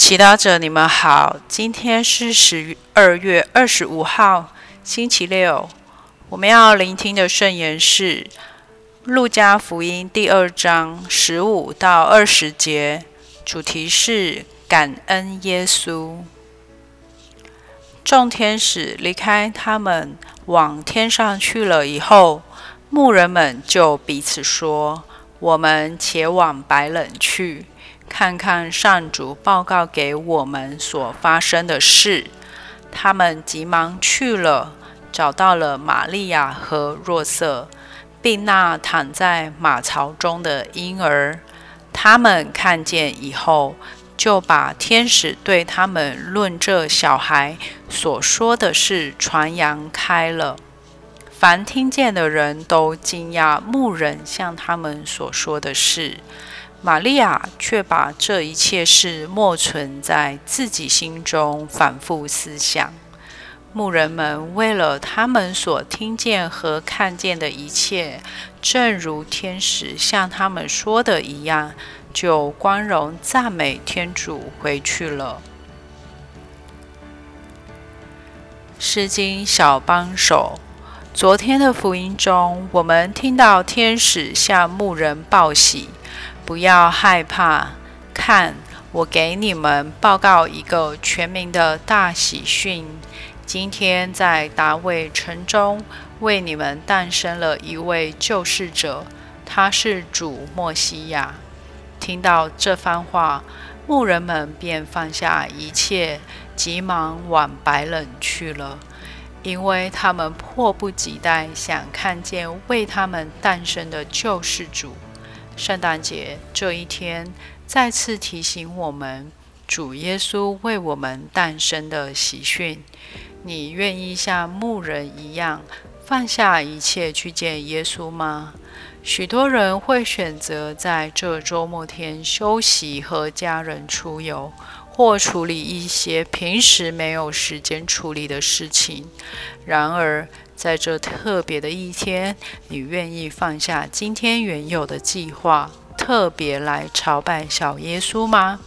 祈祷者，你们好。今天是十二月二十五号，星期六。我们要聆听的圣言是《路加福音》第二章十五到二十节，主题是感恩耶稣。众天使离开他们，往天上去了以后，牧人们就彼此说：“我们且往白冷去。”看看上主报告给我们所发生的事，他们急忙去了，找到了玛利亚和若瑟，并那躺在马槽中的婴儿。他们看见以后，就把天使对他们论这小孩所说的事传扬开了。凡听见的人都惊讶牧人向他们所说的事。玛利亚却把这一切事默存在自己心中，反复思想。牧人们为了他们所听见和看见的一切，正如天使向他们说的一样，就光荣赞美天主回去了。诗经小帮手，昨天的福音中，我们听到天使向牧人报喜。不要害怕，看，我给你们报告一个全民的大喜讯。今天在达卫城中为你们诞生了一位救世者，他是主莫西亚。听到这番话，牧人们便放下一切，急忙往白冷去了，因为他们迫不及待想看见为他们诞生的救世主。圣诞节这一天，再次提醒我们主耶稣为我们诞生的喜讯。你愿意像牧人一样放下一切去见耶稣吗？许多人会选择在这周末天休息和家人出游，或处理一些平时没有时间处理的事情。然而，在这特别的一天，你愿意放下今天原有的计划，特别来朝拜小耶稣吗？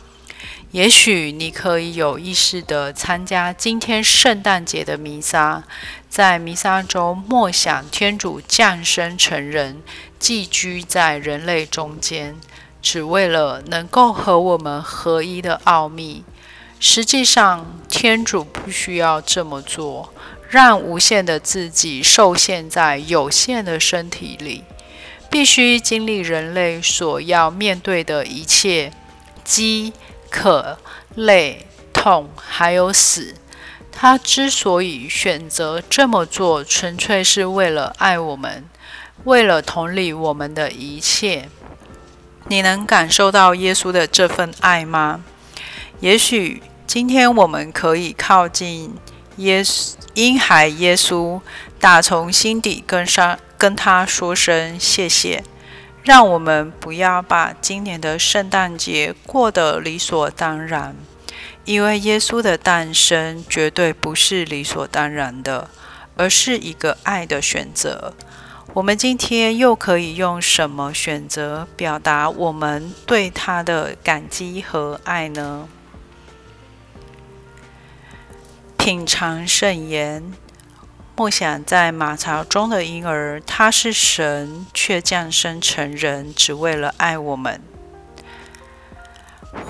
也许你可以有意识地参加今天圣诞节的弥撒，在弥撒中默想天主降生成人，寄居在人类中间，只为了能够和我们合一的奥秘。实际上，天主不需要这么做。让无限的自己受限在有限的身体里，必须经历人类所要面对的一切饥、渴、累、痛，还有死。他之所以选择这么做，纯粹是为了爱我们，为了同理我们的一切。你能感受到耶稣的这份爱吗？也许今天我们可以靠近。耶稣，婴孩耶稣，打从心底跟上，跟他说声谢谢。让我们不要把今年的圣诞节过得理所当然，因为耶稣的诞生绝对不是理所当然的，而是一个爱的选择。我们今天又可以用什么选择表达我们对他的感激和爱呢？品尝圣言，梦想在马槽中的婴儿，他是神，却降生成人，只为了爱我们。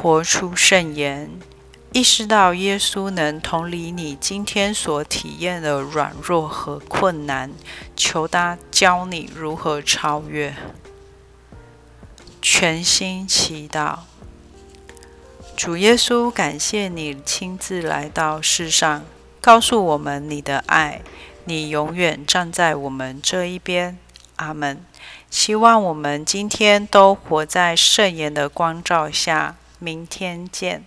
活出圣言，意识到耶稣能同理你今天所体验的软弱和困难，求他教你如何超越。全心祈祷。主耶稣，感谢你亲自来到世上，告诉我们你的爱，你永远站在我们这一边。阿门。希望我们今天都活在圣言的光照下。明天见。